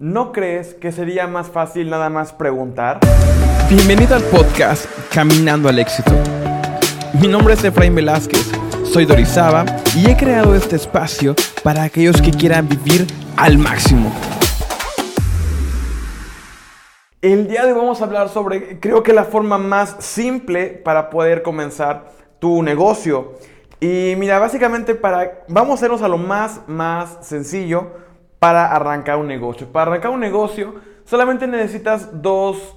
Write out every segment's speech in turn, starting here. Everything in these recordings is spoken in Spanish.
¿No crees que sería más fácil nada más preguntar? Bienvenido al podcast Caminando al Éxito. Mi nombre es Efraín Velázquez, soy Dorizaba y he creado este espacio para aquellos que quieran vivir al máximo. El día de hoy vamos a hablar sobre, creo que la forma más simple para poder comenzar tu negocio. Y mira, básicamente para, vamos a hacernos a lo más, más sencillo para arrancar un negocio. Para arrancar un negocio solamente necesitas dos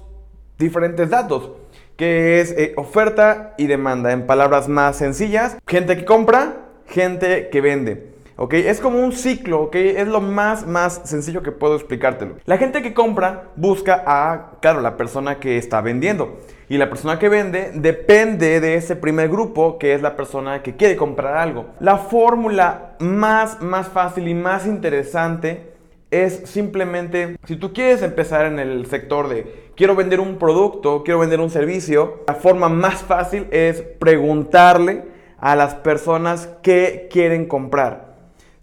diferentes datos, que es eh, oferta y demanda. En palabras más sencillas, gente que compra, gente que vende. ¿Ok? Es como un ciclo, ¿ok? Es lo más, más sencillo que puedo explicártelo. La gente que compra busca a, claro, la persona que está vendiendo. Y la persona que vende depende de ese primer grupo, que es la persona que quiere comprar algo. La fórmula más, más fácil y más interesante es simplemente, si tú quieres empezar en el sector de quiero vender un producto, quiero vender un servicio, la forma más fácil es preguntarle a las personas que quieren comprar.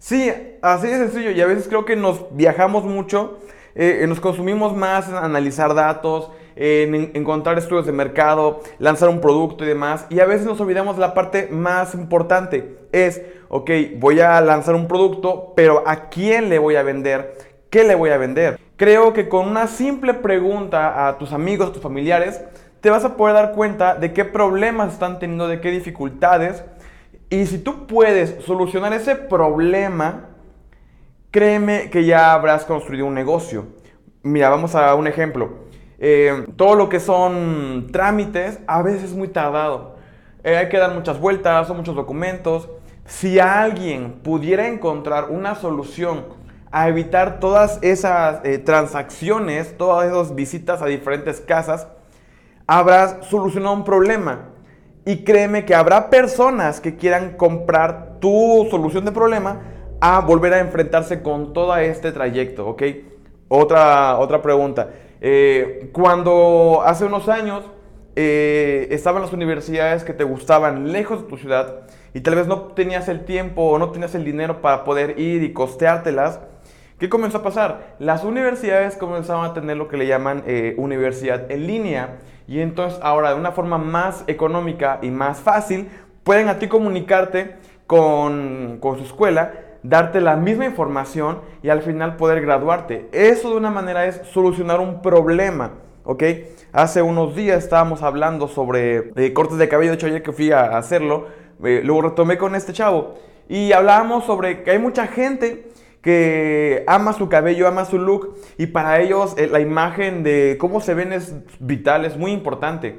Sí, así de sencillo. Y a veces creo que nos viajamos mucho, eh, nos consumimos más en analizar datos, en encontrar estudios de mercado, lanzar un producto y demás. Y a veces nos olvidamos la parte más importante. Es, ok, voy a lanzar un producto, pero ¿a quién le voy a vender? ¿Qué le voy a vender? Creo que con una simple pregunta a tus amigos, a tus familiares, te vas a poder dar cuenta de qué problemas están teniendo, de qué dificultades y si tú puedes solucionar ese problema, créeme que ya habrás construido un negocio. Mira, vamos a un ejemplo. Eh, todo lo que son trámites a veces es muy tardado. Eh, hay que dar muchas vueltas, son muchos documentos. Si alguien pudiera encontrar una solución a evitar todas esas eh, transacciones, todas esas visitas a diferentes casas, habrás solucionado un problema. Y créeme que habrá personas que quieran comprar tu solución de problema a volver a enfrentarse con todo este trayecto, ¿ok? Otra, otra pregunta. Eh, cuando hace unos años eh, estaban las universidades que te gustaban lejos de tu ciudad y tal vez no tenías el tiempo o no tenías el dinero para poder ir y costeártelas, ¿qué comenzó a pasar? Las universidades comenzaban a tener lo que le llaman eh, universidad en línea y entonces ahora de una forma más económica y más fácil pueden a ti comunicarte con, con su escuela, darte la misma información y al final poder graduarte. Eso de una manera es solucionar un problema. ¿ok? Hace unos días estábamos hablando sobre eh, cortes de cabello, de hecho ayer que fui a hacerlo, eh, lo retomé con este chavo y hablábamos sobre que hay mucha gente que ama su cabello, ama su look y para ellos eh, la imagen de cómo se ven es vital, es muy importante.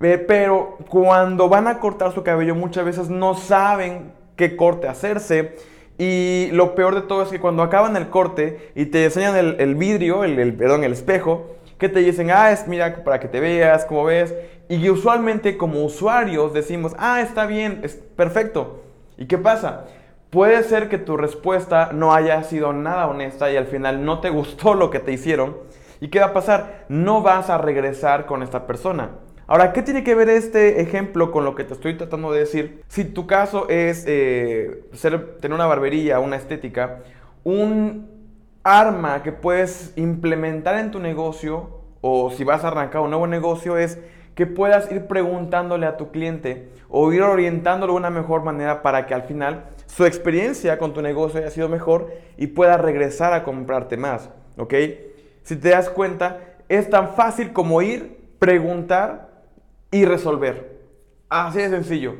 Eh, pero cuando van a cortar su cabello muchas veces no saben qué corte hacerse y lo peor de todo es que cuando acaban el corte y te enseñan el, vidrio, el, perdón, el espejo, que te dicen, ah, es mira para que te veas, como ves. Y usualmente como usuarios decimos, ah, está bien, es perfecto. ¿Y qué pasa? Puede ser que tu respuesta no haya sido nada honesta y al final no te gustó lo que te hicieron. ¿Y qué va a pasar? No vas a regresar con esta persona. Ahora, ¿qué tiene que ver este ejemplo con lo que te estoy tratando de decir? Si tu caso es eh, tener una barbería, una estética, un arma que puedes implementar en tu negocio o si vas a arrancar un nuevo negocio es que puedas ir preguntándole a tu cliente o ir orientándolo de una mejor manera para que al final su experiencia con tu negocio haya sido mejor y pueda regresar a comprarte más, ¿ok? Si te das cuenta, es tan fácil como ir, preguntar y resolver. Así de sencillo.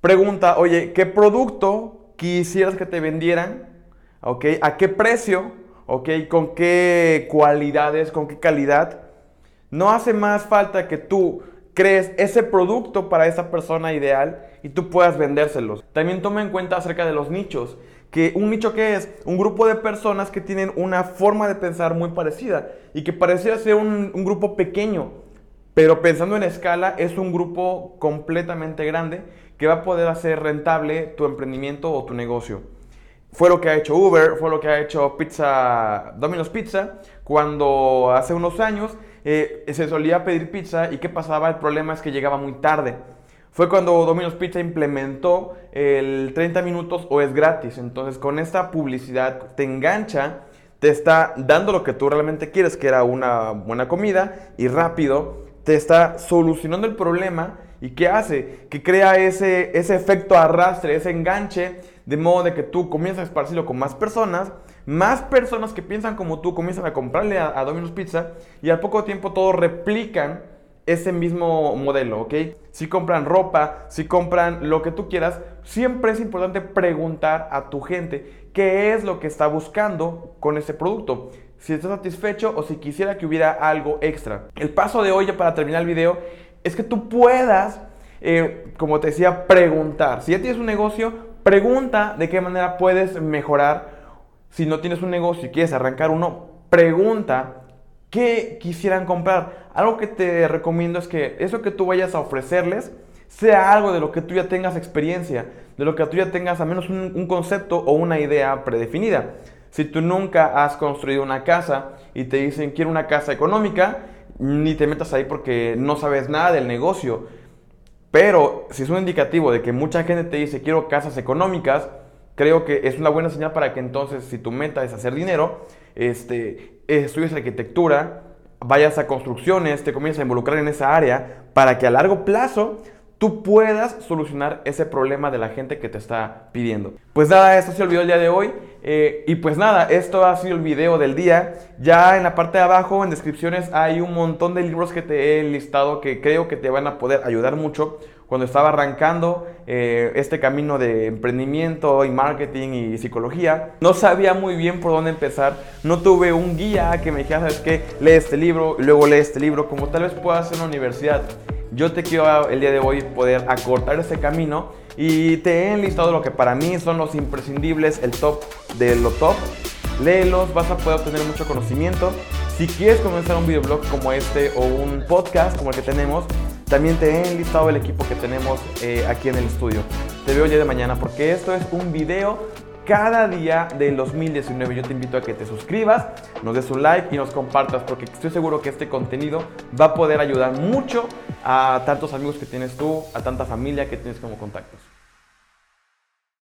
Pregunta, oye, ¿qué producto quisieras que te vendieran? ¿Ok? ¿A qué precio? ¿Ok? ¿Con qué cualidades? ¿Con qué calidad? No hace más falta que tú crees ese producto para esa persona ideal y tú puedas vendérselos. También toma en cuenta acerca de los nichos. Que un nicho que es un grupo de personas que tienen una forma de pensar muy parecida y que pareciera ser un, un grupo pequeño, pero pensando en escala es un grupo completamente grande que va a poder hacer rentable tu emprendimiento o tu negocio. Fue lo que ha hecho Uber, fue lo que ha hecho Pizza, Domino's Pizza, cuando hace unos años eh, se solía pedir pizza y ¿qué pasaba? El problema es que llegaba muy tarde. Fue cuando Domino's Pizza implementó el 30 minutos o es gratis. Entonces con esta publicidad te engancha, te está dando lo que tú realmente quieres, que era una buena comida y rápido, te está solucionando el problema y ¿qué hace? Que crea ese, ese efecto arrastre, ese enganche, de modo de que tú comienzas a esparcirlo con más personas, más personas que piensan como tú comienzan a comprarle a, a Domino's Pizza y al poco tiempo todos replican ese mismo modelo, ¿ok? Si compran ropa, si compran lo que tú quieras, siempre es importante preguntar a tu gente qué es lo que está buscando con ese producto. Si está satisfecho o si quisiera que hubiera algo extra. El paso de hoy, ya para terminar el video, es que tú puedas, eh, como te decía, preguntar. Si ya tienes un negocio, pregunta de qué manera puedes mejorar. Si no tienes un negocio y quieres arrancar uno, pregunta qué quisieran comprar. Algo que te recomiendo es que eso que tú vayas a ofrecerles sea algo de lo que tú ya tengas experiencia, de lo que tú ya tengas al menos un, concepto o una idea predefinida. Si tú nunca has construido una casa y te dicen quiero una casa económica, ni te metas ahí porque no sabes nada del negocio. Pero si es un indicativo de que mucha gente te dice quiero casas económicas, creo que es una buena señal para que entonces si tu meta es hacer dinero, este, estudies arquitectura, vayas a construcciones, te comiences a involucrar en esa área para que a largo plazo tú puedas solucionar ese problema de la gente que te está pidiendo. Pues nada, esto ha sido el día de hoy. Eh, y pues nada, esto ha sido el video del día. Ya en la parte de abajo, en descripciones, hay un montón de libros que te he listado que creo que te van a poder ayudar mucho. Cuando estaba arrancando eh, este camino de emprendimiento y marketing y psicología, no sabía muy bien por dónde empezar. No tuve un guía que me dijera, ¿sabes qué? Lee este libro y luego lee este libro, como tal vez pueda hacer en la universidad. Yo te quiero el día de hoy poder acortar ese camino y te he enlistado lo que para mí son los imprescindibles, el top de lo top. Léelos, vas a poder obtener mucho conocimiento. Si quieres comenzar un videoblog como este o un podcast como el que tenemos, también te he enlistado el equipo que tenemos eh, aquí en el estudio. Te veo día de mañana porque esto es un video cada día del 2019. Yo te invito a que te suscribas, nos des un like y nos compartas porque estoy seguro que este contenido va a poder ayudar mucho a tantos amigos que tienes tú, a tanta familia que tienes como contactos.